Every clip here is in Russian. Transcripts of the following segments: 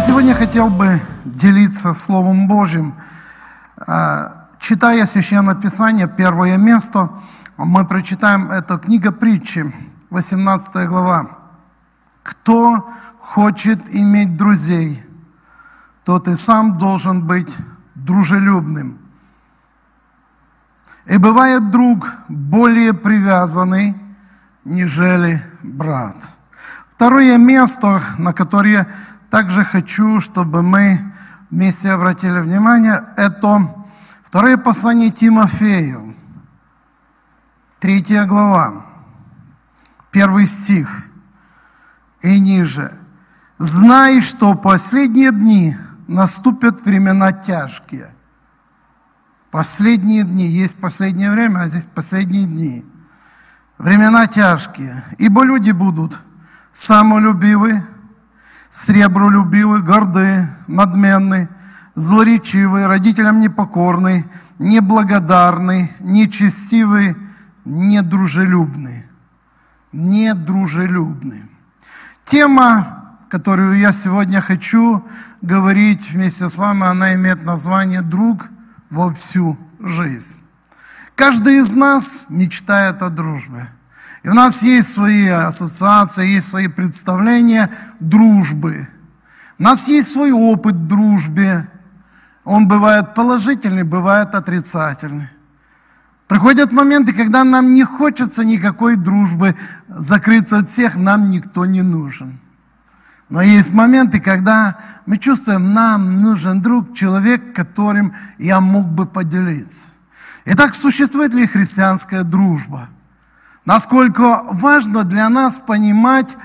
Сегодня хотел бы делиться Словом Божьим. А, читая Священное Писание, первое место, мы прочитаем, это книга притчи, 18 глава. «Кто хочет иметь друзей, тот и сам должен быть дружелюбным. И бывает друг более привязанный, нежели брат». Второе место, на которое также хочу, чтобы мы вместе обратили внимание, это второе послание Тимофею, третья глава, первый стих и ниже. «Знай, что последние дни наступят времена тяжкие». Последние дни, есть последнее время, а здесь последние дни. Времена тяжкие, ибо люди будут самолюбивы, сребролюбивый, горды, надменный, злоречивый, родителям непокорный, неблагодарный, нечестивый, недружелюбный. Недружелюбный. Тема, которую я сегодня хочу говорить вместе с вами, она имеет название «Друг во всю жизнь». Каждый из нас мечтает о дружбе – и у нас есть свои ассоциации, есть свои представления дружбы. У нас есть свой опыт в дружбе. Он бывает положительный, бывает отрицательный. Приходят моменты, когда нам не хочется никакой дружбы, закрыться от всех, нам никто не нужен. Но есть моменты, когда мы чувствуем, нам нужен друг, человек, которым я мог бы поделиться. Итак, существует ли христианская дружба? Насколько важно для нас понимать,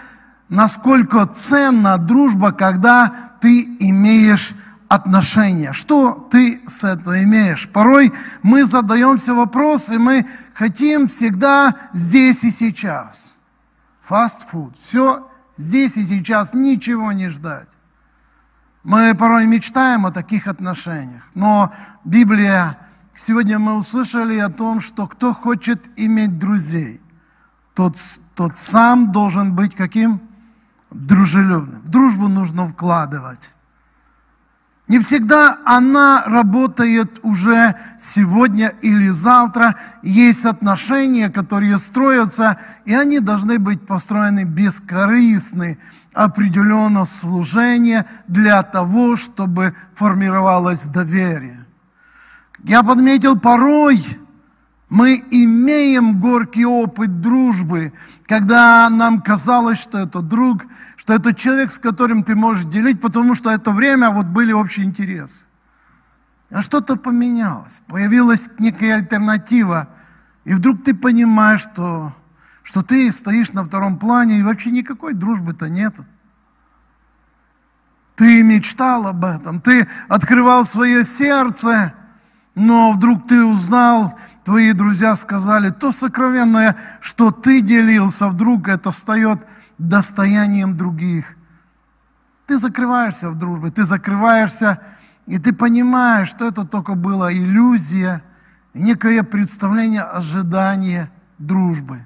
насколько ценна дружба, когда ты имеешь отношения. Что ты с этого имеешь? Порой мы задаемся вопросы, мы хотим всегда здесь и сейчас. Фастфуд. Все здесь и сейчас, ничего не ждать. Мы порой мечтаем о таких отношениях. Но Библия, сегодня мы услышали о том, что кто хочет иметь друзей, тот, тот сам должен быть каким? Дружелюбным. В дружбу нужно вкладывать. Не всегда она работает уже сегодня или завтра. Есть отношения, которые строятся, и они должны быть построены бескорыстны, определенно служение для того, чтобы формировалось доверие. Я подметил порой, мы имеем горький опыт дружбы, когда нам казалось, что это друг, что это человек, с которым ты можешь делить, потому что это время вот были общие интересы. А что-то поменялось, появилась некая альтернатива, и вдруг ты понимаешь, что, что ты стоишь на втором плане, и вообще никакой дружбы-то нету. Ты мечтал об этом, ты открывал свое сердце, но вдруг ты узнал, твои друзья сказали, то сокровенное, что ты делился, вдруг это встает достоянием других. Ты закрываешься в дружбе, ты закрываешься, и ты понимаешь, что это только была иллюзия, некое представление, ожидание дружбы.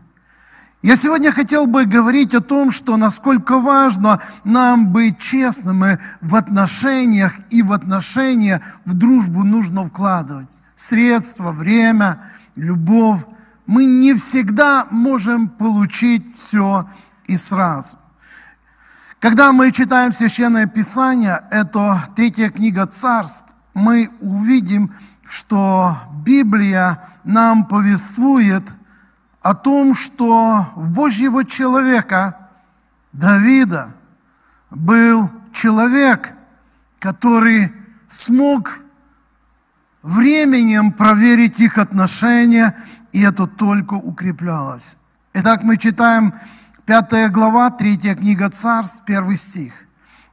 Я сегодня хотел бы говорить о том, что насколько важно нам быть честными в отношениях, и в отношения, в дружбу нужно вкладывать средства, время, любовь. Мы не всегда можем получить все и сразу. Когда мы читаем Священное Писание, это третья книга царств, мы увидим, что Библия нам повествует о том, что в Божьего человека, Давида, был человек, который смог временем проверить их отношения, и это только укреплялось. Итак, мы читаем 5 глава, 3 книга Царств, 1 стих.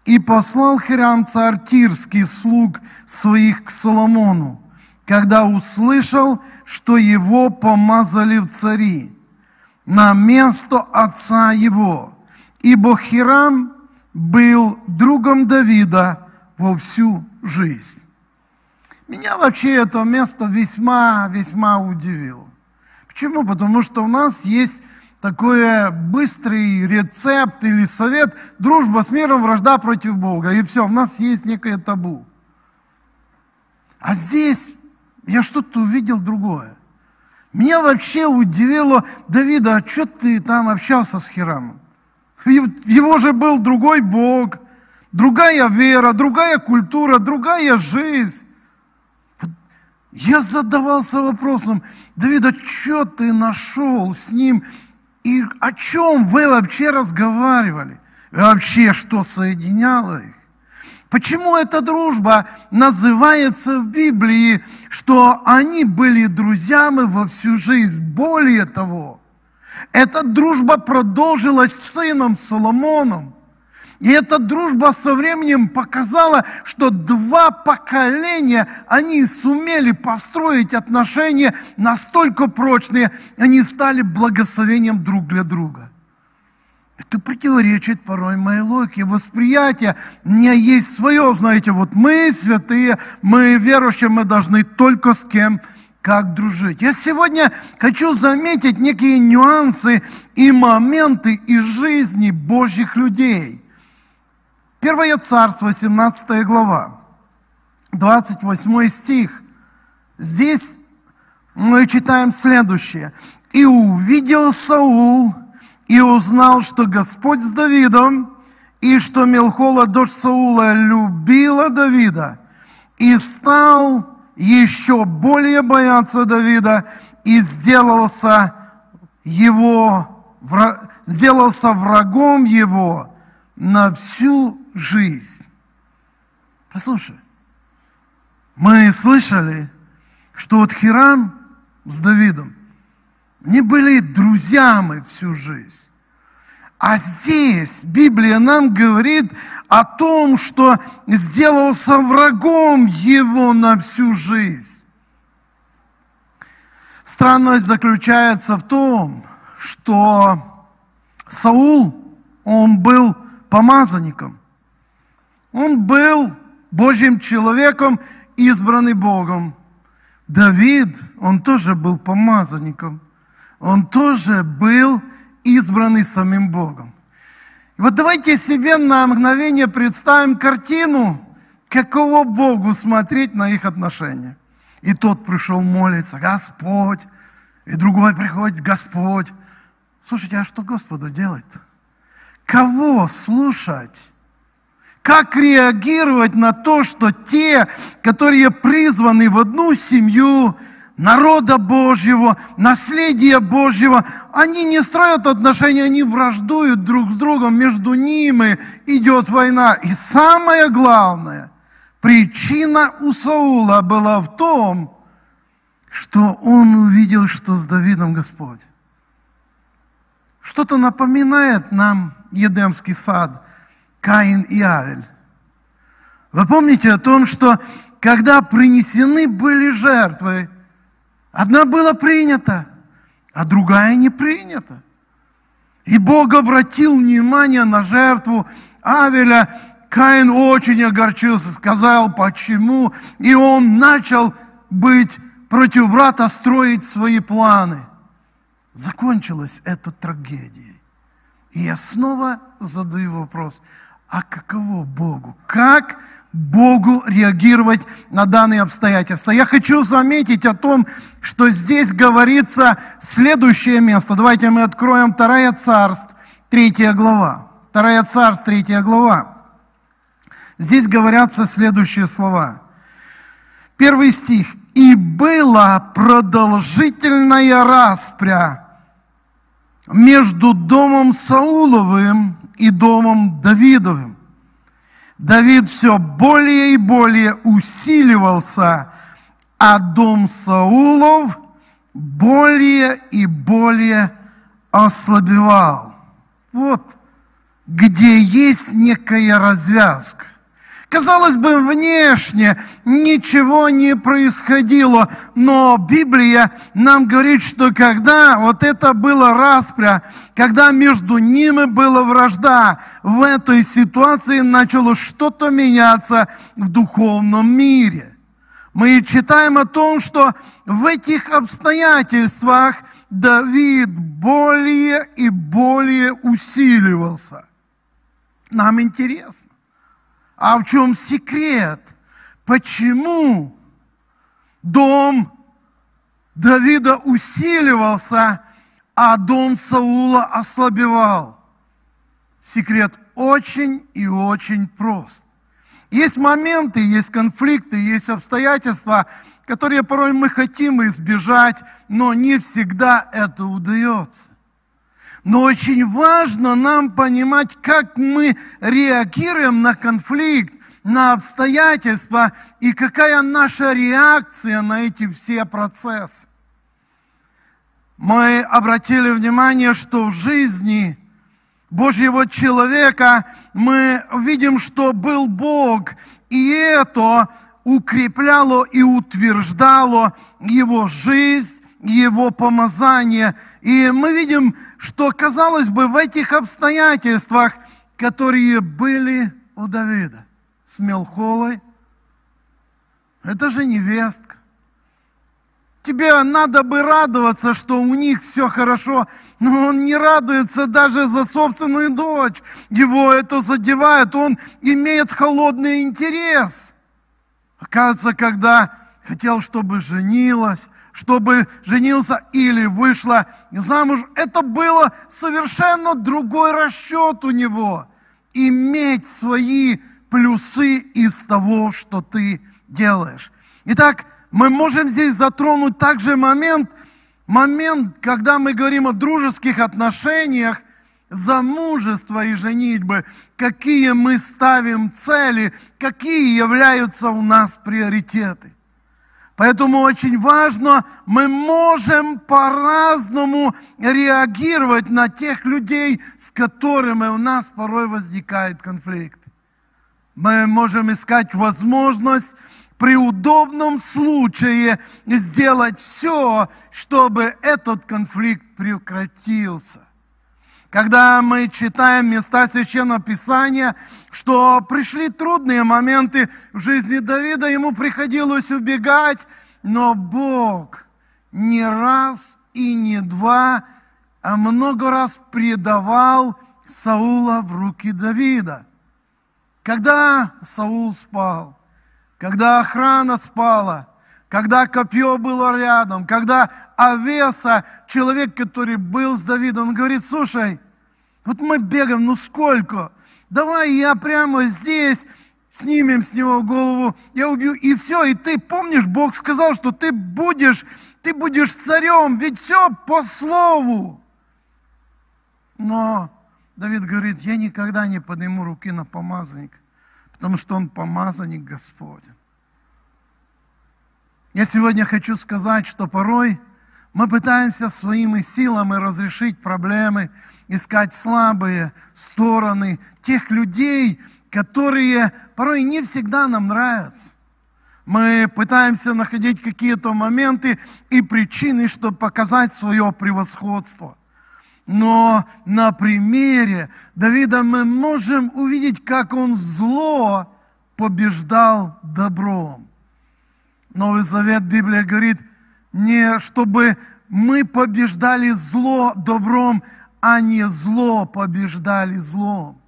«И послал Хирам царь Тирский слуг своих к Соломону, когда услышал, что его помазали в цари на место отца его, ибо Хирам был другом Давида во всю жизнь. Меня вообще это место весьма-весьма удивило. Почему? Потому что у нас есть такой быстрый рецепт или совет. Дружба с миром, вражда против Бога. И все, у нас есть некое табу. А здесь я что-то увидел другое. Меня вообще удивило, Давида, а что ты там общался с Хирамом? Его же был другой Бог, другая вера, другая культура, другая жизнь. Я задавался вопросом, Давид, а что ты нашел с ним? И о чем вы вообще разговаривали? Вообще, что соединяло их? Почему эта дружба называется в Библии, что они были друзьями во всю жизнь? Более того, эта дружба продолжилась с сыном Соломоном. И эта дружба со временем показала, что два поколения, они сумели построить отношения настолько прочные, они стали благословением друг для друга. Это противоречит порой моей логике, восприятия. У меня есть свое, знаете, вот мы святые, мы верующие, мы должны только с кем как дружить. Я сегодня хочу заметить некие нюансы и моменты из жизни Божьих людей. Первое царство, 17 глава, 28 стих. Здесь мы читаем следующее. «И увидел Саул, и узнал, что Господь с Давидом, и что Мелхола, дочь Саула, любила Давида, и стал еще более бояться Давида и сделался его, сделался врагом его на всю жизнь. Послушай, мы слышали, что вот Хирам с Давидом не были друзьями всю жизнь. А здесь Библия нам говорит о том, что сделался врагом его на всю жизнь. Странность заключается в том, что Саул, он был помазанником. Он был Божьим человеком, избранный Богом. Давид, он тоже был помазанником. Он тоже был избранный самим Богом. И вот давайте себе на мгновение представим картину, какого Богу смотреть на их отношения. И тот пришел молиться, Господь, и другой приходит, Господь. Слушайте, а что Господу делать? Кого слушать? Как реагировать на то, что те, которые призваны в одну семью, народа Божьего, наследия Божьего, они не строят отношения, они враждуют друг с другом, между ними идет война. И самое главное, причина у Саула была в том, что он увидел, что с Давидом Господь. Что-то напоминает нам Едемский сад, Каин и Авель. Вы помните о том, что когда принесены были жертвы, Одна была принята, а другая не принята. И Бог обратил внимание на жертву Авеля. Каин очень огорчился, сказал, почему. И он начал быть против брата, строить свои планы. Закончилась эта трагедия. И я снова задаю вопрос, а каково Богу? Как Богу реагировать на данные обстоятельства. Я хочу заметить о том, что здесь говорится следующее место. Давайте мы откроем Вторая Царств, третья глава. Вторая Царств, третья глава. Здесь говорятся следующие слова. Первый стих. «И была продолжительная распря между домом Сауловым и домом Давидовым. Давид все более и более усиливался, а дом Саулов более и более ослабевал. Вот где есть некая развязка. Казалось бы, внешне ничего не происходило, но Библия нам говорит, что когда вот это было распря, когда между ними была вражда, в этой ситуации начало что-то меняться в духовном мире. мы читаем о том, что в этих обстоятельствах Давид более и более усиливался. Нам интересно, а в чем секрет? Почему дом Давида усиливался, а дом Саула ослабевал? Секрет очень и очень прост. Есть моменты, есть конфликты, есть обстоятельства, которые порой мы хотим избежать, но не всегда это удается. Но очень важно нам понимать, как мы реагируем на конфликт, на обстоятельства и какая наша реакция на эти все процессы. Мы обратили внимание, что в жизни Божьего человека мы видим, что был Бог, и это укрепляло и утверждало его жизнь, его помазание. И мы видим, что, казалось бы, в этих обстоятельствах, которые были у Давида с Мелхолой, это же невестка. Тебе надо бы радоваться, что у них все хорошо, но он не радуется даже за собственную дочь. Его это задевает, он имеет холодный интерес. Оказывается, когда хотел, чтобы женилась, чтобы женился или вышла замуж, это было совершенно другой расчет у него. Иметь свои плюсы из того, что ты делаешь. Итак, мы можем здесь затронуть также момент, момент, когда мы говорим о дружеских отношениях, замужества и женитьбы, какие мы ставим цели, какие являются у нас приоритеты. Поэтому очень важно, мы можем по-разному реагировать на тех людей, с которыми у нас порой возникает конфликт. Мы можем искать возможность при удобном случае сделать все, чтобы этот конфликт прекратился. Когда мы читаем места Священного Писания, что пришли трудные моменты в жизни Давида, ему приходилось убегать, но Бог не раз и не два, а много раз предавал Саула в руки Давида. Когда Саул спал, когда охрана спала, когда копье было рядом, когда Авеса, человек, который был с Давидом, он говорит, слушай, вот мы бегаем, ну сколько? Давай я прямо здесь снимем с него голову, я убью, и все, и ты помнишь, Бог сказал, что ты будешь, ты будешь царем, ведь все по слову. Но Давид говорит, я никогда не подниму руки на помазанника потому что Он помазанник Господень. Я сегодня хочу сказать, что порой мы пытаемся своими силами разрешить проблемы, искать слабые стороны тех людей, которые порой не всегда нам нравятся. Мы пытаемся находить какие-то моменты и причины, чтобы показать свое превосходство – но на примере Давида мы можем увидеть, как он зло побеждал добром. Новый Завет Библия говорит, не чтобы мы побеждали зло добром, а не зло побеждали злом.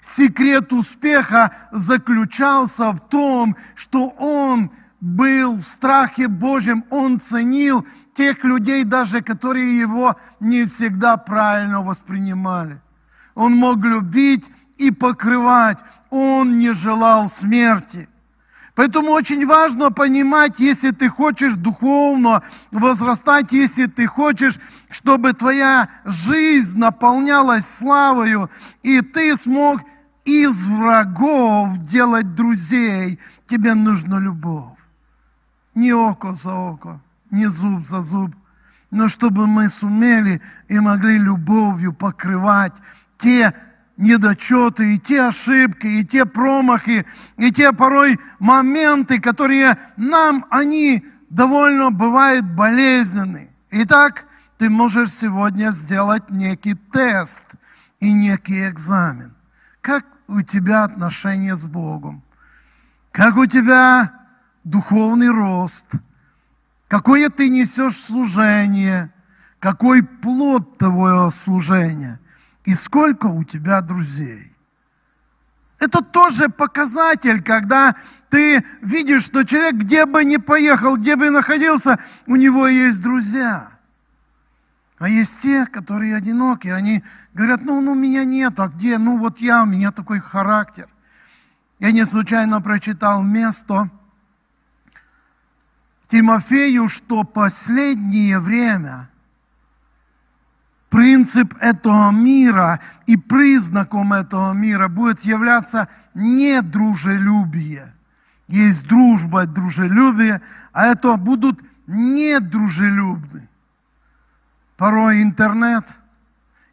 Секрет успеха заключался в том, что он был в страхе Божьем, он ценил тех людей даже, которые его не всегда правильно воспринимали. Он мог любить и покрывать, он не желал смерти. Поэтому очень важно понимать, если ты хочешь духовно возрастать, если ты хочешь, чтобы твоя жизнь наполнялась славою, и ты смог из врагов делать друзей, тебе нужна любовь. Не око за око, не зуб за зуб, но чтобы мы сумели и могли любовью покрывать те недочеты, и те ошибки, и те промахи, и те порой моменты, которые нам, они довольно бывают болезненны. Итак, ты можешь сегодня сделать некий тест и некий экзамен. Как у тебя отношения с Богом? Как у тебя духовный рост, какое ты несешь служение, какой плод твоего служения и сколько у тебя друзей. Это тоже показатель, когда ты видишь, что человек, где бы ни поехал, где бы ни находился, у него есть друзья. А есть те, которые одиноки, они говорят, ну, ну, меня нет, а где? Ну, вот я, у меня такой характер. Я не случайно прочитал место Тимофею, что последнее время принцип этого мира и признаком этого мира будет являться не дружелюбие. Есть дружба, дружелюбие, а это будут недружелюбны. Порой интернет,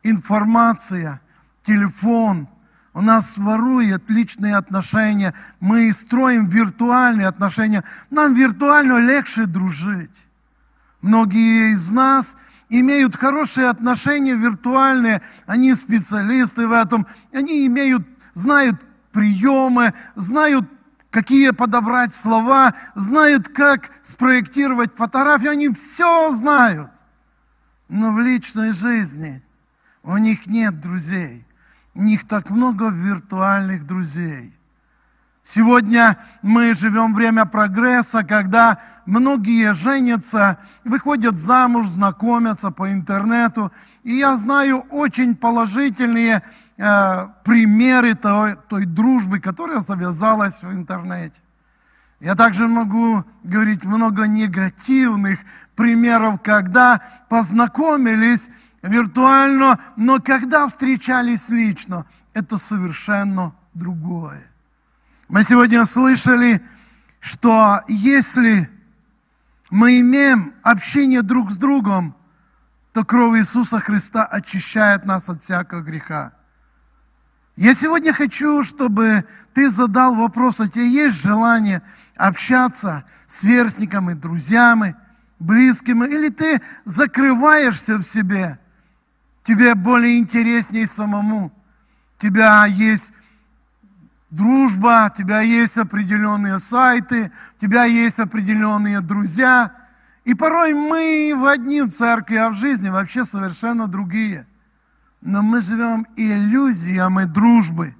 информация, телефон – у нас ворует личные отношения. Мы строим виртуальные отношения. Нам виртуально легче дружить. Многие из нас имеют хорошие отношения виртуальные. Они специалисты в этом. Они имеют, знают приемы, знают, какие подобрать слова, знают, как спроектировать фотографию. Они все знают. Но в личной жизни у них нет друзей. У них так много виртуальных друзей. Сегодня мы живем время прогресса, когда многие женятся, выходят замуж, знакомятся по интернету. И я знаю очень положительные э, примеры той, той дружбы, которая завязалась в интернете. Я также могу говорить много негативных примеров, когда познакомились виртуально, но когда встречались лично, это совершенно другое. Мы сегодня слышали, что если мы имеем общение друг с другом, то кровь Иисуса Христа очищает нас от всякого греха. Я сегодня хочу, чтобы ты задал вопрос, у тебя есть желание общаться с сверстниками, друзьями, близкими, или ты закрываешься в себе, тебе более интереснее самому, у тебя есть дружба, у тебя есть определенные сайты, у тебя есть определенные друзья, и порой мы в одни в церкви, а в жизни вообще совершенно другие – но мы живем иллюзиями дружбы.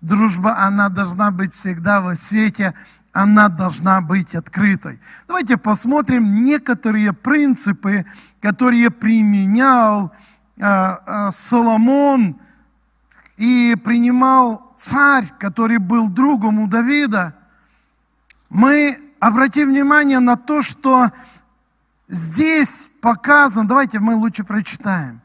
Дружба, она должна быть всегда во свете, она должна быть открытой. Давайте посмотрим некоторые принципы, которые применял э, э, Соломон и принимал царь, который был другом у Давида. Мы обратим внимание на то, что здесь показано, давайте мы лучше прочитаем.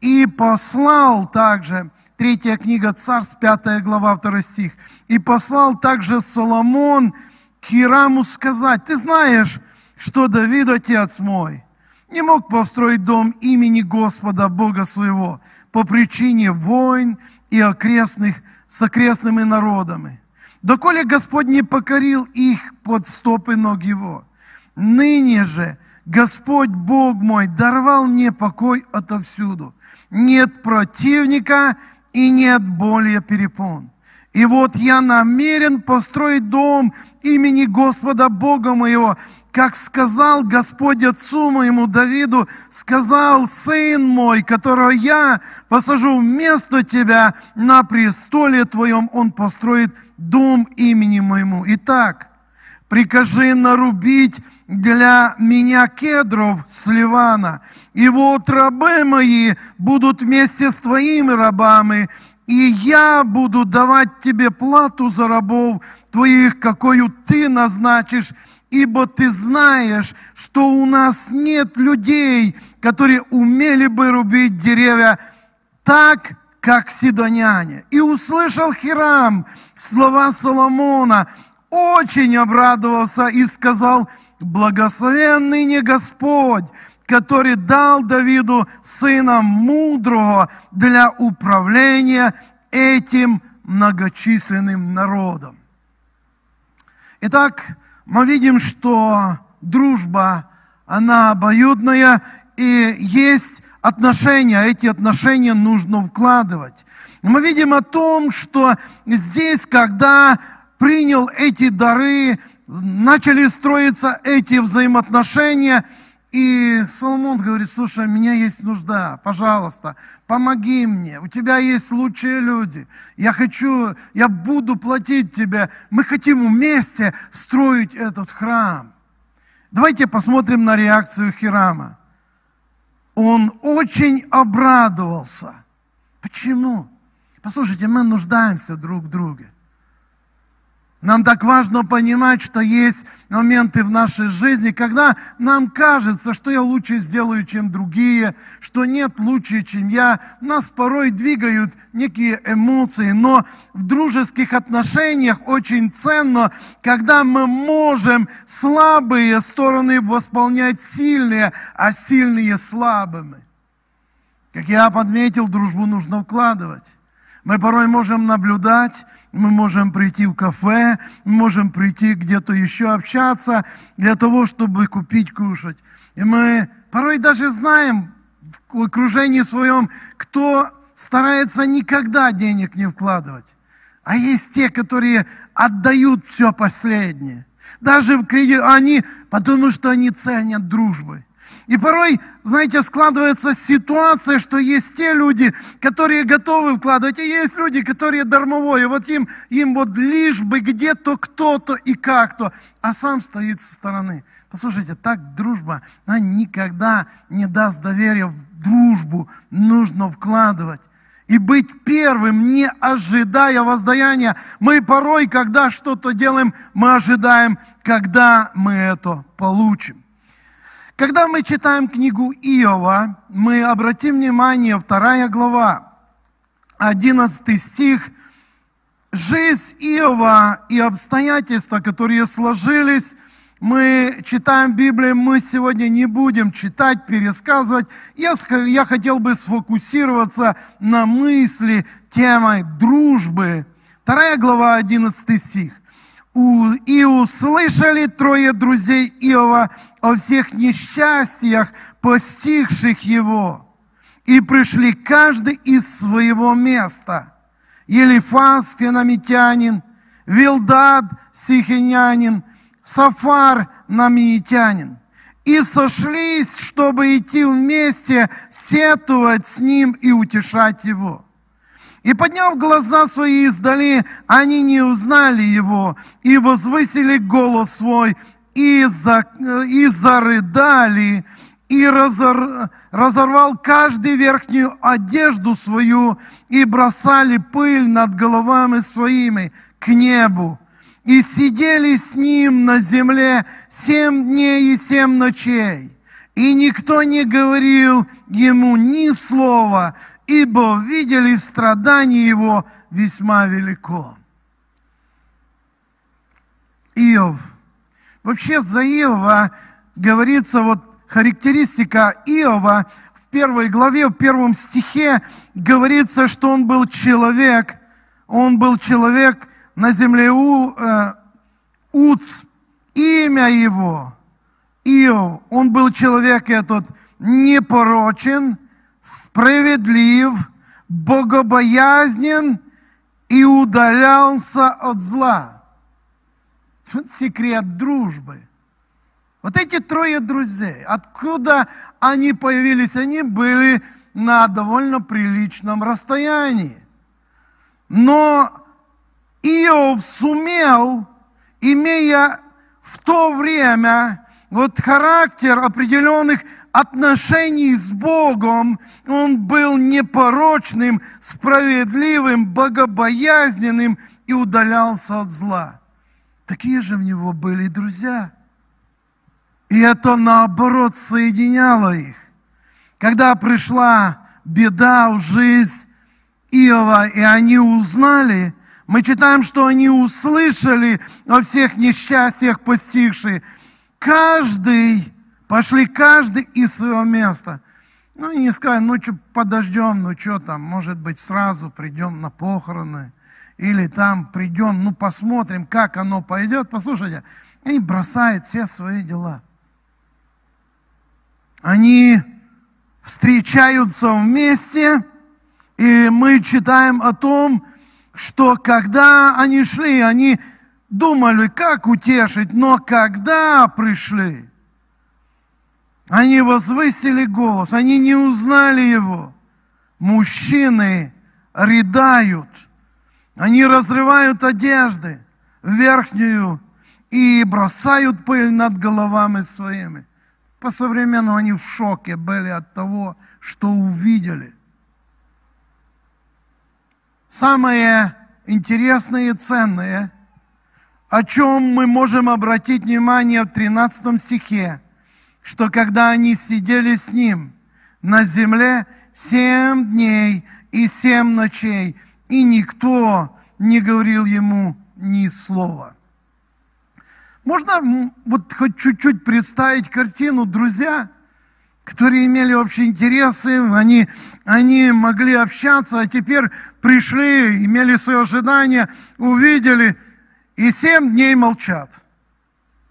И послал также, третья книга Царств, пятая глава, второй стих, и послал также Соломон к Ираму сказать, ты знаешь, что Давид, отец мой, не мог построить дом имени Господа, Бога своего, по причине войн и окрестных, с окрестными народами. Доколе Господь не покорил их под стопы ног его. Ныне же Господь Бог мой даровал мне покой отовсюду. Нет противника и нет более перепон. И вот я намерен построить дом имени Господа Бога моего, как сказал Господь отцу моему Давиду, сказал сын мой, которого я посажу вместо тебя на престоле твоем, он построит дом имени моему. Итак, прикажи нарубить для меня кедров с Ливана. И вот рабы мои будут вместе с твоими рабами, и я буду давать тебе плату за рабов твоих, какую ты назначишь, ибо ты знаешь, что у нас нет людей, которые умели бы рубить деревья так, как сидоняне. И услышал Хирам слова Соломона, очень обрадовался и сказал, благословенный не Господь, который дал Давиду сына мудрого для управления этим многочисленным народом. Итак, мы видим, что дружба, она обоюдная, и есть отношения, а эти отношения нужно вкладывать. Мы видим о том, что здесь, когда принял эти дары начали строиться эти взаимоотношения, и Соломон говорит, слушай, у меня есть нужда, пожалуйста, помоги мне, у тебя есть лучшие люди, я хочу, я буду платить тебе, мы хотим вместе строить этот храм. Давайте посмотрим на реакцию Хирама. Он очень обрадовался. Почему? Послушайте, мы нуждаемся друг в друге. Нам так важно понимать, что есть моменты в нашей жизни, когда нам кажется, что я лучше сделаю, чем другие, что нет лучше, чем я. Нас порой двигают некие эмоции, но в дружеских отношениях очень ценно, когда мы можем слабые стороны восполнять сильные, а сильные слабыми. Как я подметил, дружбу нужно вкладывать. Мы порой можем наблюдать, мы можем прийти в кафе, мы можем прийти где-то еще общаться для того, чтобы купить кушать. И мы порой даже знаем в окружении своем, кто старается никогда денег не вкладывать. А есть те, которые отдают все последнее. Даже в кредит, они, потому что они ценят дружбы. И порой, знаете, складывается ситуация, что есть те люди, которые готовы вкладывать, и есть люди, которые дармовые. Вот им, им вот лишь бы где-то кто-то и как-то, а сам стоит со стороны. Послушайте, так дружба, она никогда не даст доверия в дружбу. Нужно вкладывать и быть первым, не ожидая воздаяния. Мы порой, когда что-то делаем, мы ожидаем, когда мы это получим. Когда мы читаем книгу Иова, мы обратим внимание, вторая глава, 11 стих, жизнь Иова и обстоятельства, которые сложились, мы читаем Библию, мы сегодня не будем читать, пересказывать. Я, я хотел бы сфокусироваться на мысли темой дружбы. Вторая глава, 11 стих. И услышали трое друзей Иова о всех несчастьях, постигших его. И пришли каждый из своего места. Елифас, феномитянин, Вилдад, сихинянин, Сафар, намиитянин. И сошлись, чтобы идти вместе, сетовать с ним и утешать его. И подняв глаза свои издали, они не узнали его, и возвысили голос свой, и, за, и зарыдали, и разор, разорвал каждый верхнюю одежду свою, и бросали пыль над головами своими к небу. И сидели с ним на земле семь дней и семь ночей. И никто не говорил ему ни слова, ибо видели страдания его весьма велико. Иов. Вообще за Иова говорится вот характеристика Иова в первой главе, в первом стихе говорится, что он был человек, он был человек на земле У, э, Уц, имя его Иов, он был человек этот непорочен, справедлив, богобоязнен и удалялся от зла. Вот секрет дружбы. Вот эти трое друзей, откуда они появились? Они были на довольно приличном расстоянии. Но Иов сумел, имея в то время вот характер определенных отношений с Богом, он был непорочным, справедливым, богобоязненным и удалялся от зла. Такие же в него были друзья. И это наоборот соединяло их. Когда пришла беда в жизнь Иова, и они узнали, мы читаем, что они услышали о всех несчастьях постигших. Каждый Пошли каждый из своего места. Ну, и не сказали, ну, что, подождем, ну, что там, может быть, сразу придем на похороны. Или там придем, ну, посмотрим, как оно пойдет. Послушайте, они бросают все свои дела. Они встречаются вместе, и мы читаем о том, что когда они шли, они думали, как утешить, но когда пришли, они возвысили голос, они не узнали его. Мужчины рыдают, они разрывают одежды верхнюю и бросают пыль над головами своими. По-современному они в шоке были от того, что увидели. Самое интересное и ценное, о чем мы можем обратить внимание в 13 стихе, что когда они сидели с ним на земле семь дней и семь ночей, и никто не говорил ему ни слова. Можно вот хоть чуть-чуть представить картину, друзья, которые имели общие интересы, они, они могли общаться, а теперь пришли, имели свои ожидания, увидели, и семь дней молчат.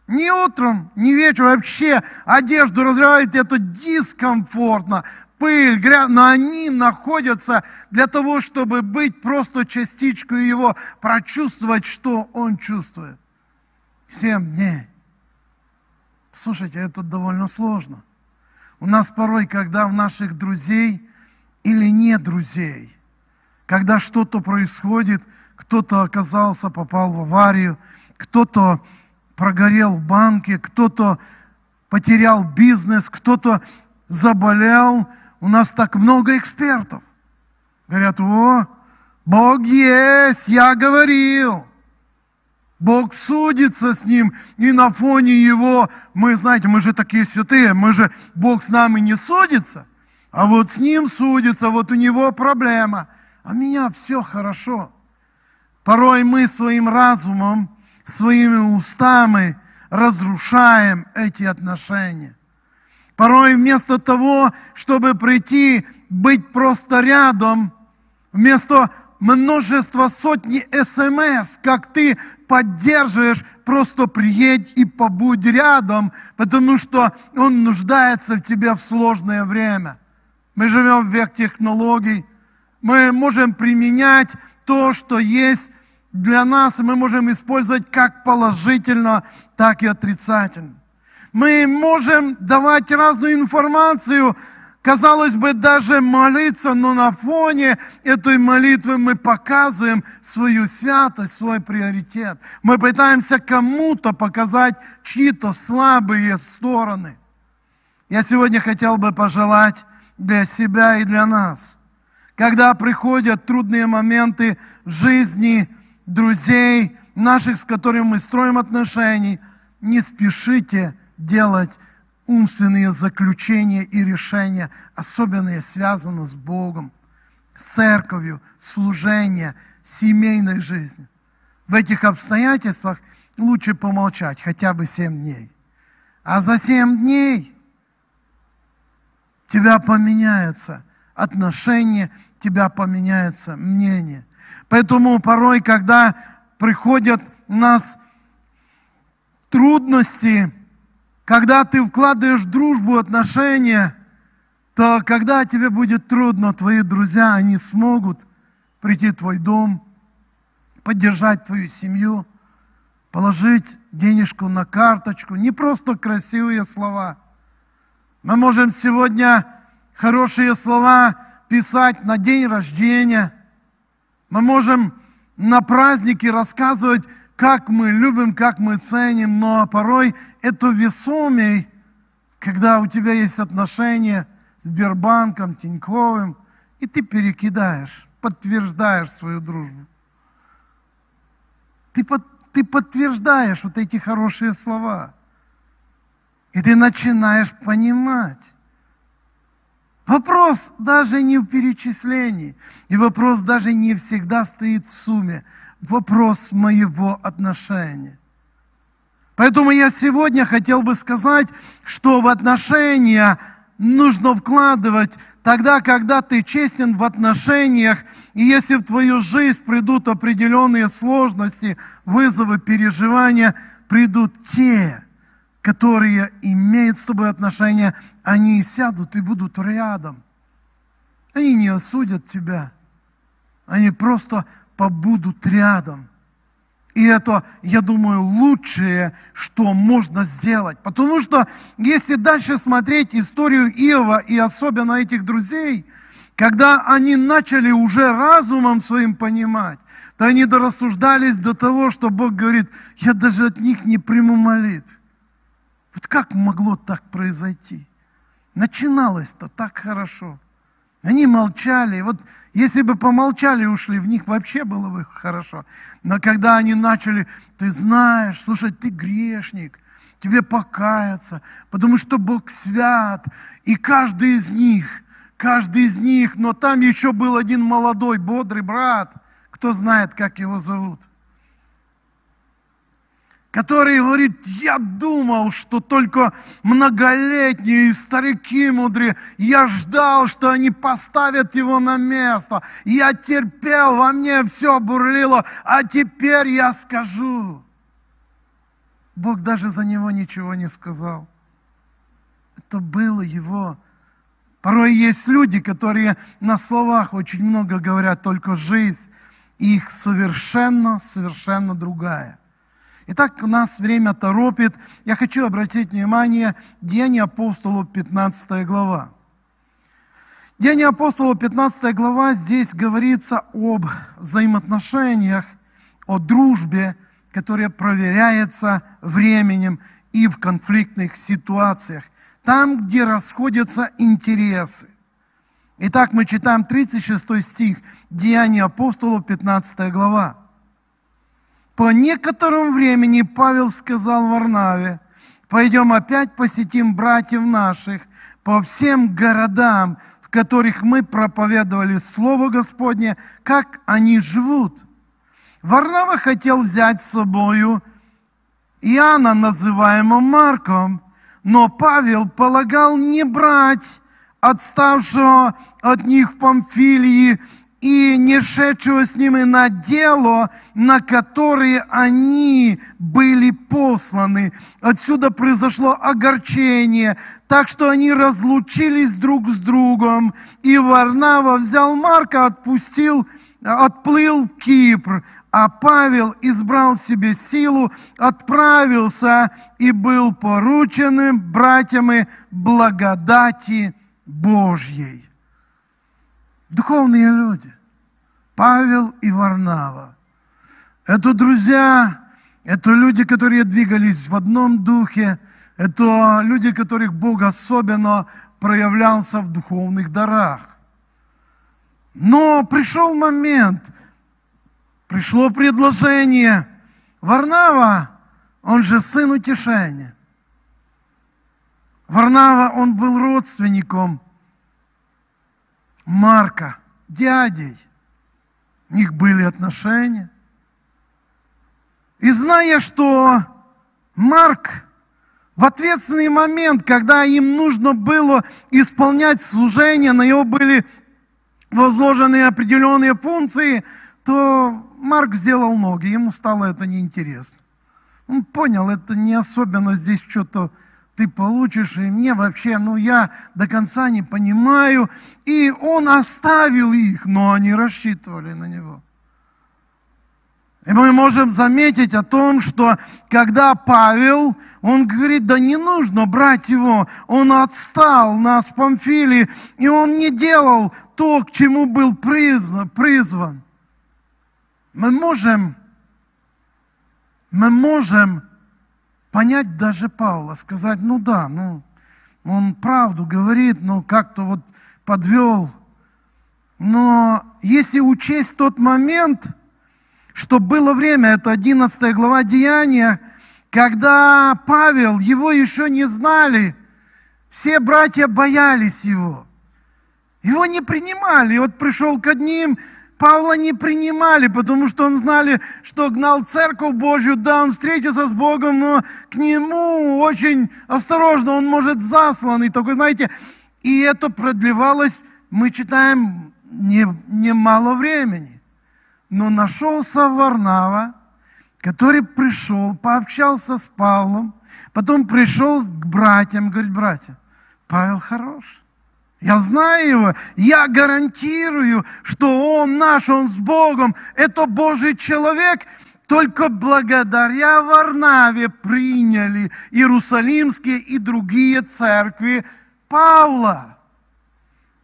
Ни утром, ни вечером вообще одежду разрывает, это дискомфортно, пыль, грязь, но они находятся для того, чтобы быть просто частичкой его, прочувствовать, что он чувствует. Семь дней. Слушайте, это довольно сложно. У нас порой, когда в наших друзей или нет друзей, когда что-то происходит, кто-то оказался, попал в аварию, кто-то прогорел в банке, кто-то потерял бизнес, кто-то заболел. У нас так много экспертов. Говорят, о, Бог есть, я говорил. Бог судится с ним, и на фоне его, мы, знаете, мы же такие святые, мы же, Бог с нами не судится, а вот с ним судится, вот у него проблема. А меня все хорошо. Порой мы своим разумом, своими устами разрушаем эти отношения. Порой вместо того, чтобы прийти, быть просто рядом, вместо множества сотни смс, как ты поддерживаешь, просто приедь и побудь рядом, потому что он нуждается в тебе в сложное время. Мы живем в век технологий, мы можем применять то, что есть для нас, мы можем использовать как положительно, так и отрицательно. Мы можем давать разную информацию, Казалось бы, даже молиться, но на фоне этой молитвы мы показываем свою святость, свой приоритет. Мы пытаемся кому-то показать чьи-то слабые стороны. Я сегодня хотел бы пожелать для себя и для нас, когда приходят трудные моменты жизни друзей, наших, с которыми мы строим отношения, не спешите делать умственные заключения и решения, особенно связаны с Богом, церковью, служением, семейной жизнью. В этих обстоятельствах лучше помолчать хотя бы семь дней. А за семь дней тебя поменяется отношение, тебя поменяется мнение. Поэтому порой, когда приходят у нас трудности, когда ты вкладываешь дружбу, отношения, то когда тебе будет трудно, твои друзья, они смогут прийти в твой дом, поддержать твою семью, положить денежку на карточку. Не просто красивые слова. Мы можем сегодня хорошие слова писать на день рождения. Мы можем на праздники рассказывать как мы любим, как мы ценим, но порой это весомей, когда у тебя есть отношения с Сбербанком, Тиньковым, и ты перекидаешь, подтверждаешь свою дружбу. Ты, под, ты подтверждаешь вот эти хорошие слова. И ты начинаешь понимать. Вопрос даже не в перечислении. И вопрос даже не всегда стоит в сумме вопрос моего отношения. Поэтому я сегодня хотел бы сказать, что в отношения нужно вкладывать тогда, когда ты честен в отношениях, и если в твою жизнь придут определенные сложности, вызовы, переживания, придут те, которые имеют с тобой отношения, они сядут и будут рядом. Они не осудят тебя. Они просто побудут рядом. И это, я думаю, лучшее, что можно сделать. Потому что если дальше смотреть историю Иова и особенно этих друзей, когда они начали уже разумом своим понимать, то они дорассуждались до того, что Бог говорит, я даже от них не приму молитв. Вот как могло так произойти? Начиналось-то так хорошо. Они молчали. Вот если бы помолчали и ушли, в них вообще было бы хорошо. Но когда они начали, ты знаешь, слушай, ты грешник, тебе покаяться, потому что Бог свят. И каждый из них, каждый из них, но там еще был один молодой, бодрый брат, кто знает, как его зовут который говорит, я думал, что только многолетние старики мудрые, я ждал, что они поставят его на место, я терпел, во мне все бурлило, а теперь я скажу. Бог даже за него ничего не сказал. Это было его. Порой есть люди, которые на словах очень много говорят, только жизнь их совершенно, совершенно другая. Итак, нас время торопит. Я хочу обратить внимание, Деяния апостолов, 15 глава. Деяния апостолов, 15 глава, здесь говорится об взаимоотношениях, о дружбе, которая проверяется временем и в конфликтных ситуациях. Там, где расходятся интересы. Итак, мы читаем 36 стих, Деяния апостолов, 15 глава. По некоторому времени Павел сказал Варнаве, пойдем опять посетим братьев наших по всем городам, в которых мы проповедовали Слово Господне, как они живут. Варнава хотел взять с собою Иоанна, называемого Марком, но Павел полагал не брать отставшего от них в Памфилии и не шедшего с ними на дело, на которое они были посланы. Отсюда произошло огорчение, так что они разлучились друг с другом. И Варнава взял Марка, отпустил, отплыл в Кипр, а Павел избрал себе силу, отправился и был порученным братьями благодати Божьей. Духовные люди. Павел и Варнава. Это друзья, это люди, которые двигались в одном духе, это люди, которых Бог особенно проявлялся в духовных дарах. Но пришел момент, пришло предложение. Варнава, он же сын утешения. Варнава, он был родственником Марка, дядей. У них были отношения. И зная, что Марк в ответственный момент, когда им нужно было исполнять служение, на него были возложены определенные функции, то Марк сделал ноги, ему стало это неинтересно. Он понял, это не особенно здесь что-то ты получишь, и мне вообще, ну я до конца не понимаю. И он оставил их, но они рассчитывали на него. И мы можем заметить о том, что когда Павел, он говорит, да не нужно брать его, он отстал нас в Памфилии, и он не делал то, к чему был призван. Мы можем, мы можем понять даже Павла, сказать, ну да, ну, он правду говорит, но как-то вот подвел. Но если учесть тот момент, что было время, это 11 глава Деяния, когда Павел, его еще не знали, все братья боялись его. Его не принимали. Вот пришел к одним, Павла не принимали, потому что он знали, что гнал церковь Божью, да, он встретится с Богом, но к нему очень осторожно, он может засланный, только знаете, и это продлевалось, мы читаем, немало не времени. Но нашелся Варнава, который пришел, пообщался с Павлом, потом пришел к братьям, говорит, братья, Павел хорош. Я знаю его, я гарантирую, что он наш, он с Богом. Это Божий человек, только благодаря Варнаве приняли Иерусалимские и другие церкви Павла.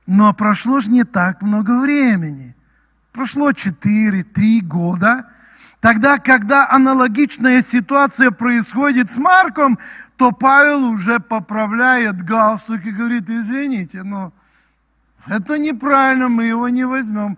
Но прошло же не так много времени. Прошло 4-3 года. Тогда, когда аналогичная ситуация происходит с Марком, то Павел уже поправляет галстук и говорит, извините, но это неправильно, мы его не возьмем.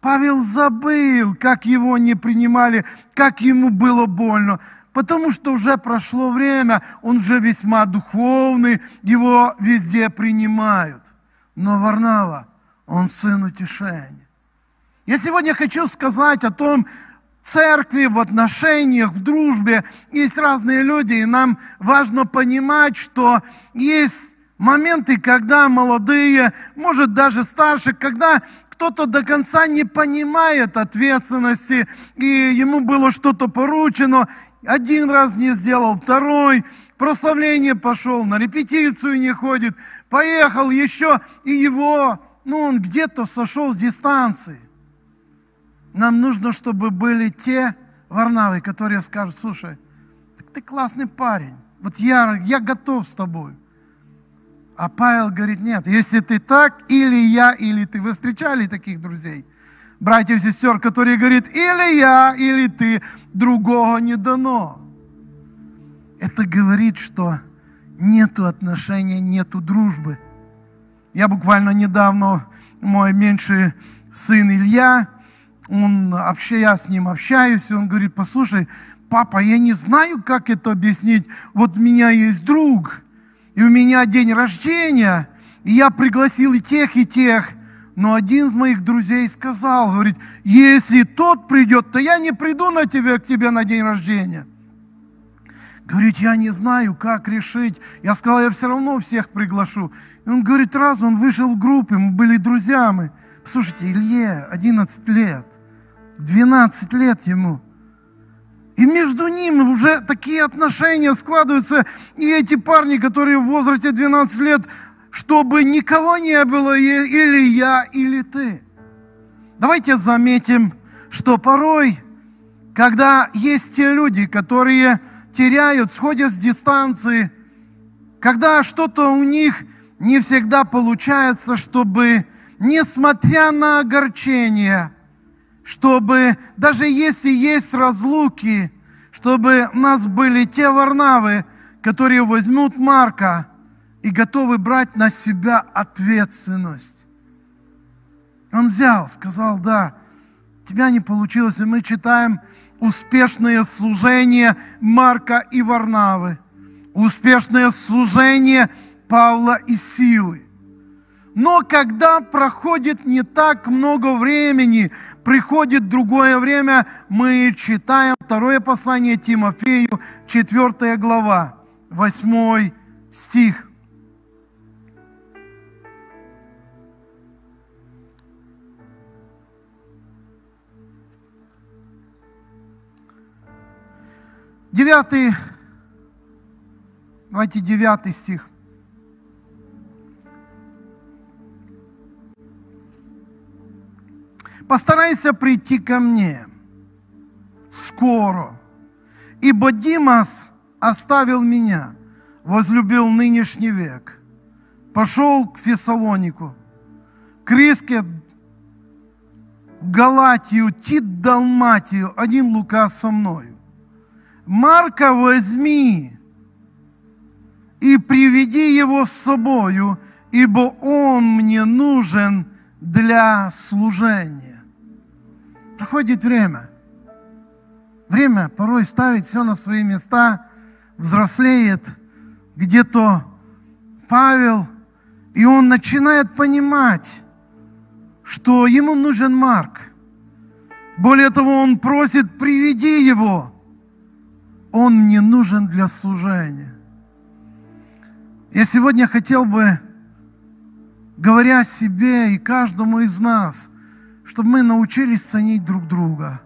Павел забыл, как его не принимали, как ему было больно. Потому что уже прошло время, он уже весьма духовный, его везде принимают. Но Варнава, он сын утешения. Я сегодня хочу сказать о том, церкви, в отношениях, в дружбе есть разные люди, и нам важно понимать, что есть моменты, когда молодые, может даже старше, когда кто-то до конца не понимает ответственности, и ему было что-то поручено, один раз не сделал, второй, прославление пошел, на репетицию не ходит, поехал еще, и его, ну, он где-то сошел с дистанции. Нам нужно, чтобы были те варнавы, которые скажут, слушай, так ты классный парень, вот я, я готов с тобой. А Павел говорит, нет, если ты так, или я, или ты. Вы встречали таких друзей? Братьев и сестер, которые говорят, или я, или ты, другого не дано. Это говорит, что нету отношения, нету дружбы. Я буквально недавно, мой меньший сын Илья, он, я с ним общаюсь, и он говорит, послушай, папа, я не знаю, как это объяснить. Вот у меня есть друг, и у меня день рождения, и я пригласил и тех, и тех. Но один из моих друзей сказал, говорит, если тот придет, то я не приду на тебя, к тебе на день рождения. Говорит, я не знаю, как решить. Я сказал, я все равно всех приглашу. И он говорит, раз, он вышел в группе, мы были друзьями. Слушайте, Илье 11 лет, 12 лет ему – и между ними уже такие отношения складываются. И эти парни, которые в возрасте 12 лет, чтобы никого не было, или я, или ты. Давайте заметим, что порой, когда есть те люди, которые теряют, сходят с дистанции, когда что-то у них не всегда получается, чтобы, несмотря на огорчение, чтобы даже если есть разлуки, чтобы у нас были те варнавы, которые возьмут Марка и готовы брать на себя ответственность. Он взял, сказал, да, тебя не получилось, и мы читаем успешное служение Марка и Варнавы, успешное служение Павла и Силы. Но когда проходит не так много времени, приходит другое время, мы читаем второе послание Тимофею, 4 глава, 8 стих. Девятый, давайте девятый стих. Постарайся прийти ко мне скоро, ибо Димас оставил меня, возлюбил нынешний век, пошел к Фессалонику, к Риске, Галатию, Тит, Далматию, один Лука со мною. Марка возьми и приведи его с собою, ибо он мне нужен для служения. Проходит время. Время порой ставит все на свои места, взрослеет где-то Павел, и он начинает понимать, что ему нужен Марк. Более того, он просит, приведи его. Он мне нужен для служения. Я сегодня хотел бы, говоря себе и каждому из нас, чтобы мы научились ценить друг друга.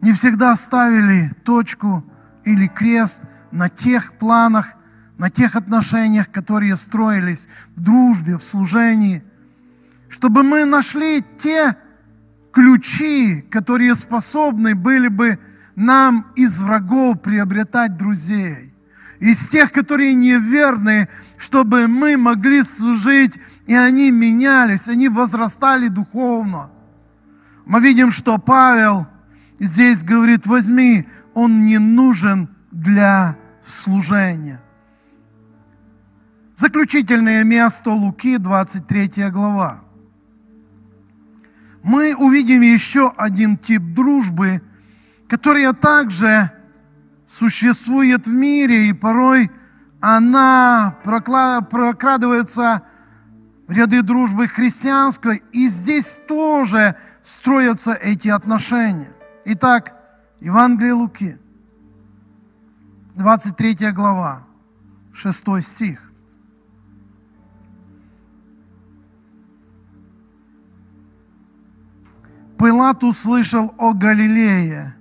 Не всегда ставили точку или крест на тех планах, на тех отношениях, которые строились в дружбе, в служении, чтобы мы нашли те ключи, которые способны были бы нам из врагов приобретать друзей. Из тех, которые неверны, чтобы мы могли служить, и они менялись, они возрастали духовно. Мы видим, что Павел здесь говорит, возьми, он не нужен для служения. Заключительное место Луки, 23 глава. Мы увидим еще один тип дружбы, которая также существует в мире, и порой она прокрадывается в ряды дружбы христианской, и здесь тоже строятся эти отношения. Итак, Евангелие Луки, 23 глава, 6 стих. Пилат услышал о Галилее,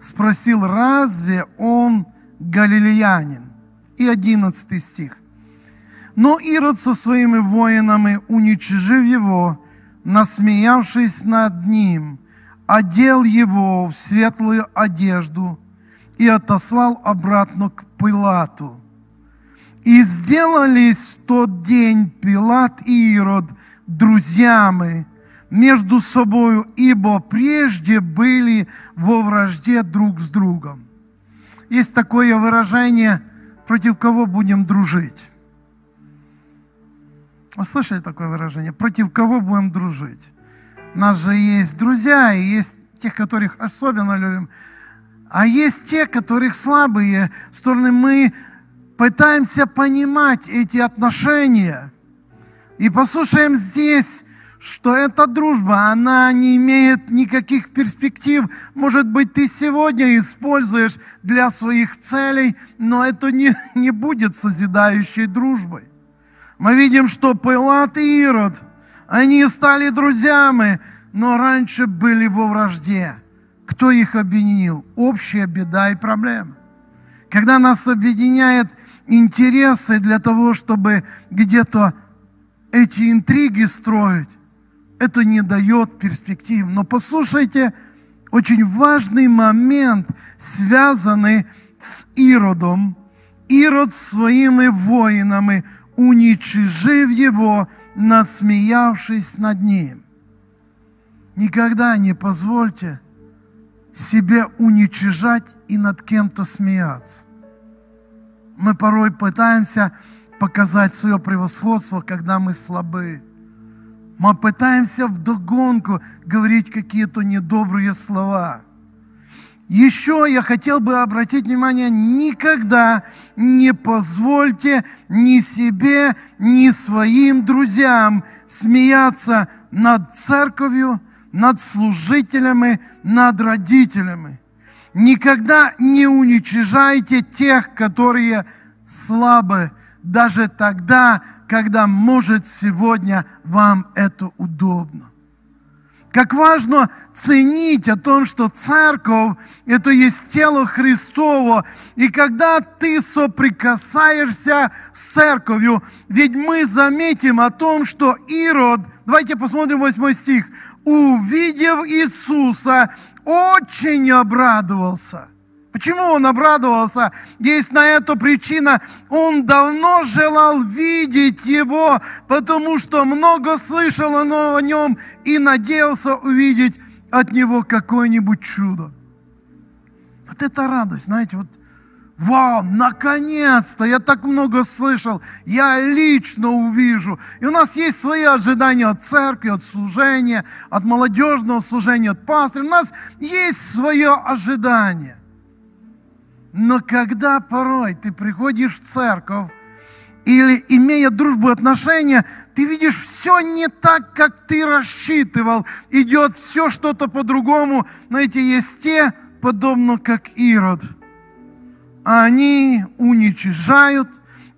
спросил, разве он галилеянин? И одиннадцатый стих. Но Ирод со своими воинами, уничижив его, насмеявшись над ним, одел его в светлую одежду и отослал обратно к Пилату. И сделались в тот день Пилат и Ирод друзьями, между собою, ибо прежде были во вражде друг с другом. Есть такое выражение, против кого будем дружить. Вы слышали такое выражение? Против кого будем дружить? У нас же есть друзья, и есть тех, которых особенно любим. А есть те, которых слабые стороны. Мы пытаемся понимать эти отношения. И послушаем здесь что эта дружба, она не имеет никаких перспектив. Может быть, ты сегодня используешь для своих целей, но это не, не будет созидающей дружбой. Мы видим, что Пилат и Ирод, они стали друзьями, но раньше были во вражде. Кто их объединил? Общая беда и проблема. Когда нас объединяет интересы для того, чтобы где-то эти интриги строить, это не дает перспектив. Но послушайте, очень важный момент, связанный с Иродом. Ирод своими воинами, уничижив его, надсмеявшись над ним. Никогда не позвольте себе уничижать и над кем-то смеяться. Мы порой пытаемся показать свое превосходство, когда мы слабы. Мы пытаемся вдогонку говорить какие-то недобрые слова. Еще я хотел бы обратить внимание, никогда не позвольте ни себе, ни своим друзьям смеяться над церковью, над служителями, над родителями. Никогда не уничижайте тех, которые слабы, даже тогда, когда, может, сегодня вам это удобно. Как важно ценить о том, что церковь – это есть тело Христово. И когда ты соприкасаешься с церковью, ведь мы заметим о том, что Ирод, давайте посмотрим 8 стих, увидев Иисуса, очень обрадовался – Почему он обрадовался? Есть на это причина. Он давно желал видеть его, потому что много слышал о нем и надеялся увидеть от него какое-нибудь чудо. Вот это радость, знаете, вот Вау, наконец-то, я так много слышал, я лично увижу. И у нас есть свои ожидания от церкви, от служения, от молодежного служения, от пастыря. У нас есть свое ожидание. Но когда порой ты приходишь в церковь, или имея дружбу отношения, ты видишь все не так, как ты рассчитывал. Идет все что-то по-другому. Знаете, есть те, подобно как Ирод. Они уничижают,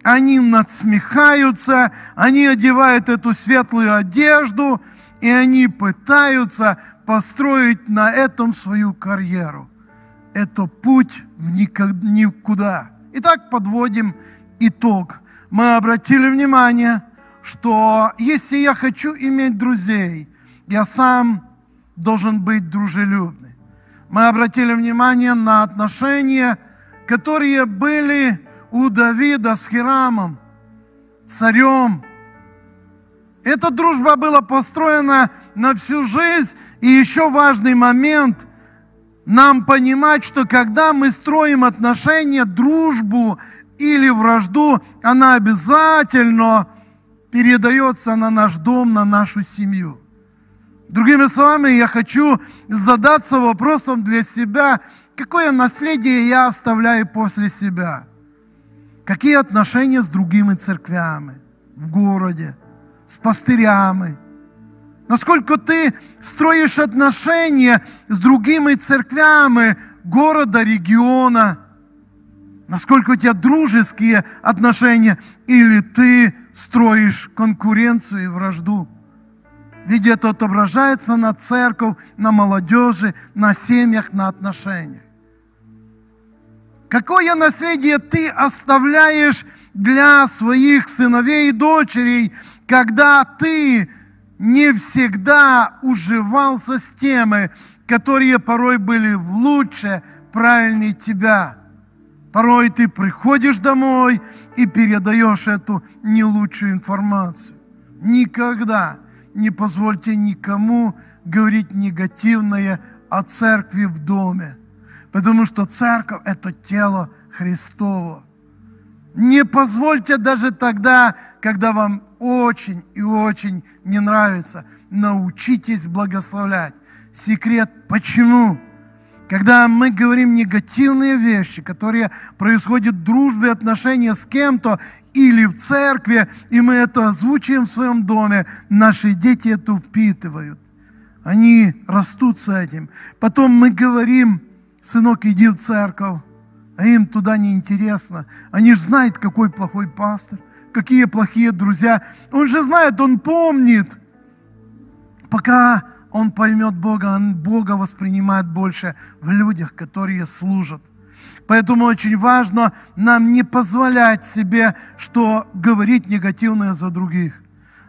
они надсмехаются, они одевают эту светлую одежду, и они пытаются построить на этом свою карьеру это путь никуда. Итак, подводим итог. Мы обратили внимание, что если я хочу иметь друзей, я сам должен быть дружелюбный. Мы обратили внимание на отношения, которые были у Давида с Хирамом, царем. Эта дружба была построена на всю жизнь. И еще важный момент – нам понимать, что когда мы строим отношения, дружбу или вражду, она обязательно передается на наш дом, на нашу семью. Другими словами, я хочу задаться вопросом для себя, какое наследие я оставляю после себя? Какие отношения с другими церквями в городе, с пастырями? Насколько ты строишь отношения с другими церквями города, региона? Насколько у тебя дружеские отношения? Или ты строишь конкуренцию и вражду? Ведь это отображается на церковь, на молодежи, на семьях, на отношениях. Какое наследие ты оставляешь для своих сыновей и дочерей, когда ты не всегда уживался с теми, которые порой были лучше, правильнее тебя. Порой ты приходишь домой и передаешь эту не лучшую информацию. Никогда не позвольте никому говорить негативное о церкви в доме. Потому что церковь – это тело Христово. Не позвольте даже тогда, когда вам очень и очень не нравится, научитесь благословлять. Секрет почему? Когда мы говорим негативные вещи, которые происходят в дружбе, отношения с кем-то или в церкви, и мы это озвучиваем в своем доме, наши дети это впитывают. Они растут с этим. Потом мы говорим, сынок, иди в церковь, а им туда не интересно. Они же знают, какой плохой пастор, какие плохие друзья. Он же знает, он помнит. Пока он поймет Бога, он Бога воспринимает больше в людях, которые служат. Поэтому очень важно нам не позволять себе, что говорить негативное за других.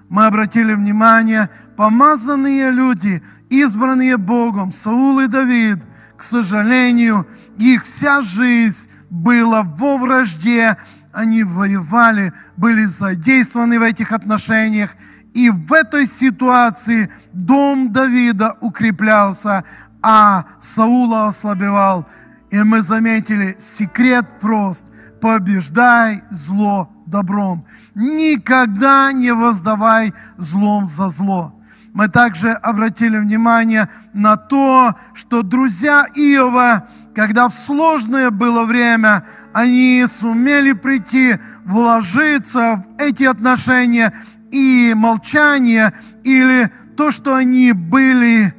Мы обратили внимание, помазанные люди, избранные Богом, Саул и Давид, к сожалению, их вся жизнь была во вражде, они воевали, были задействованы в этих отношениях, и в этой ситуации дом Давида укреплялся, а Саула ослабевал. И мы заметили, секрет прост. Побеждай зло добром. Никогда не воздавай злом за зло. Мы также обратили внимание на то, что друзья Иова, когда в сложное было время, они сумели прийти, вложиться в эти отношения и молчание, или то, что они были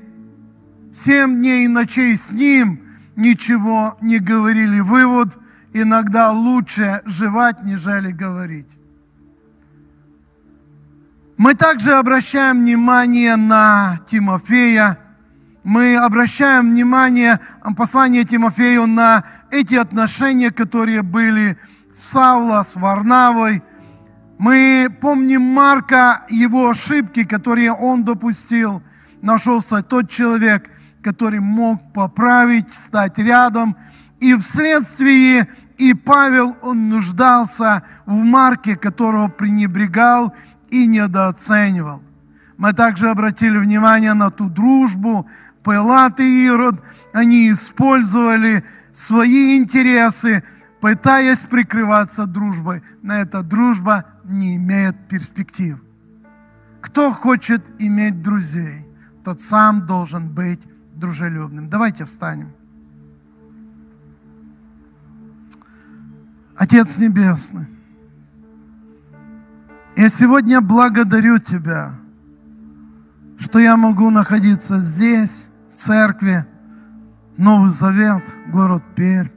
семь дней и ночей с ним, ничего не говорили. Вывод – иногда лучше жевать, нежели говорить. Мы также обращаем внимание на Тимофея. Мы обращаем внимание, послание Тимофею, на эти отношения, которые были в Савла с Варнавой – мы помним Марка, его ошибки, которые он допустил. Нашелся тот человек, который мог поправить, стать рядом. И вследствие и Павел, он нуждался в Марке, которого пренебрегал и недооценивал. Мы также обратили внимание на ту дружбу. Пилат и Ирод, они использовали свои интересы, пытаясь прикрываться дружбой. Но эта дружба не имеет перспектив. Кто хочет иметь друзей, тот сам должен быть дружелюбным. Давайте встанем. Отец Небесный, я сегодня благодарю Тебя, что я могу находиться здесь, церкви, Новый Завет, город Пермь.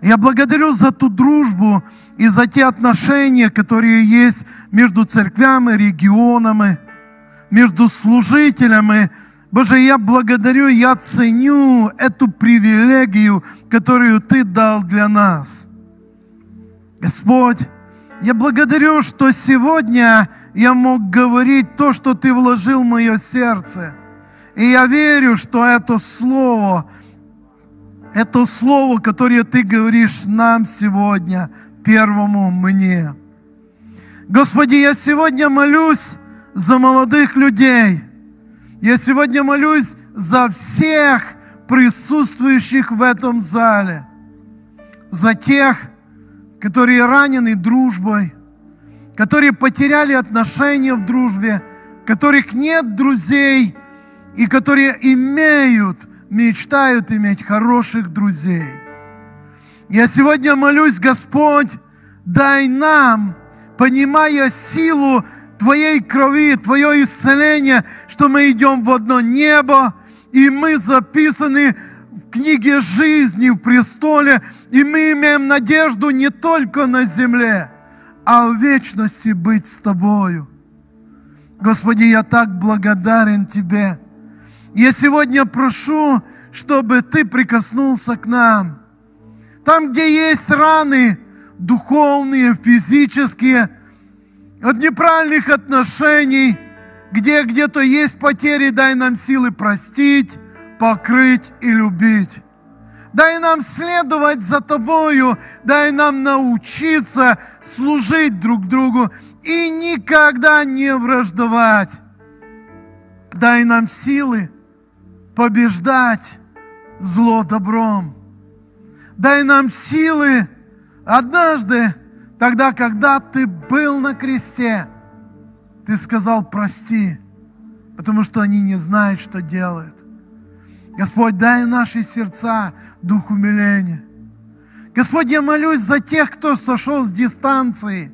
Я благодарю за ту дружбу и за те отношения, которые есть между церквями, регионами, между служителями. Боже, я благодарю, я ценю эту привилегию, которую Ты дал для нас. Господь, я благодарю, что сегодня я мог говорить то, что Ты вложил в мое сердце. И я верю, что это слово, это слово, которое ты говоришь нам сегодня, первому мне. Господи, я сегодня молюсь за молодых людей. Я сегодня молюсь за всех присутствующих в этом зале. За тех, которые ранены дружбой, которые потеряли отношения в дружбе, которых нет друзей и которые имеют, мечтают иметь хороших друзей. Я сегодня молюсь, Господь, дай нам, понимая силу Твоей крови, Твое исцеление, что мы идем в одно небо, и мы записаны в книге жизни, в престоле, и мы имеем надежду не только на земле, а в вечности быть с Тобою. Господи, я так благодарен Тебе. Я сегодня прошу, чтобы Ты прикоснулся к нам. Там, где есть раны духовные, физические, от неправильных отношений, где где-то есть потери, дай нам силы простить, покрыть и любить. Дай нам следовать за Тобою, дай нам научиться служить друг другу и никогда не враждовать. Дай нам силы побеждать зло добром. Дай нам силы однажды, тогда, когда Ты был на кресте, Ты сказал прости, потому что они не знают, что делают. Господь, дай наши сердца дух умиления. Господь, я молюсь за тех, кто сошел с дистанции,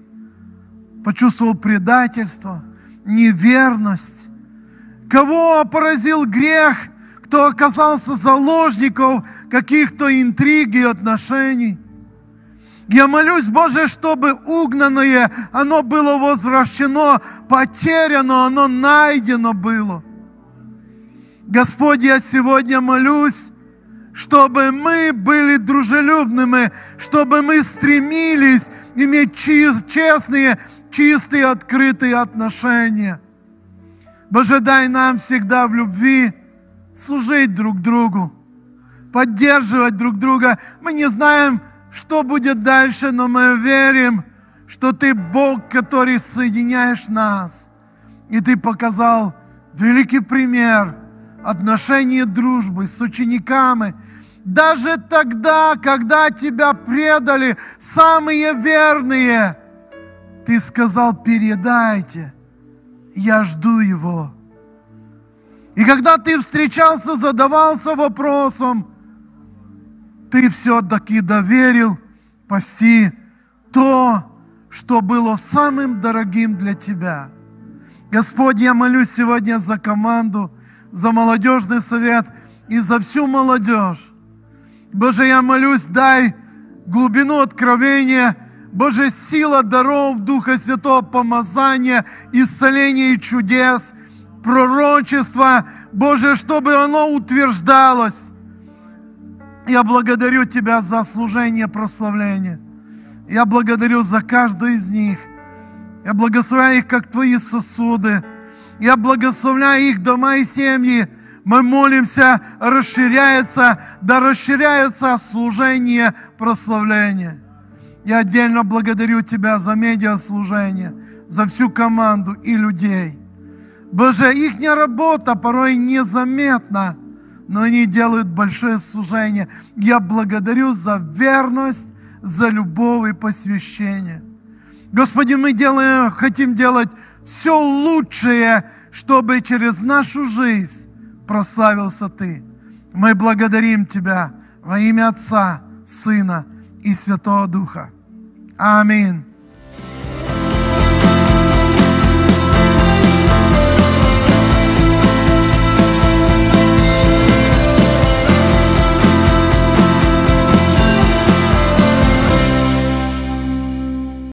почувствовал предательство, неверность, кого поразил грех, кто оказался заложником каких-то интриг и отношений. Я молюсь, Боже, чтобы угнанное, оно было возвращено, потеряно, оно найдено было. Господь, я сегодня молюсь, чтобы мы были дружелюбными, чтобы мы стремились иметь честные, чистые, открытые отношения. Боже, дай нам всегда в любви служить друг другу, поддерживать друг друга. Мы не знаем, что будет дальше, но мы верим, что Ты Бог, который соединяешь нас. И Ты показал великий пример отношения дружбы с учениками. Даже тогда, когда Тебя предали самые верные, Ты сказал, передайте, я жду Его. И когда Ты встречался, задавался вопросом, ты все-таки доверил пасти то, что было самым дорогим для тебя. Господь, я молюсь сегодня за команду, за молодежный совет и за всю молодежь. Боже, я молюсь, дай глубину откровения, Боже, сила даров Духа Святого, помазания, исцеления и чудес, пророчества, Боже, чтобы оно утверждалось. Я благодарю Тебя за служение, прославление. Я благодарю за каждую из них. Я благословляю их, как Твои сосуды. Я благословляю их дома и семьи. Мы молимся, расширяется, да расширяется служение, прославление. Я отдельно благодарю Тебя за медиаслужение, за всю команду и людей. Боже, их работа порой незаметна, но они делают большое служение. Я благодарю за верность, за любовь и посвящение. Господи, мы делаем, хотим делать все лучшее, чтобы через нашу жизнь прославился Ты. Мы благодарим Тебя во имя Отца, Сына и Святого Духа. Аминь.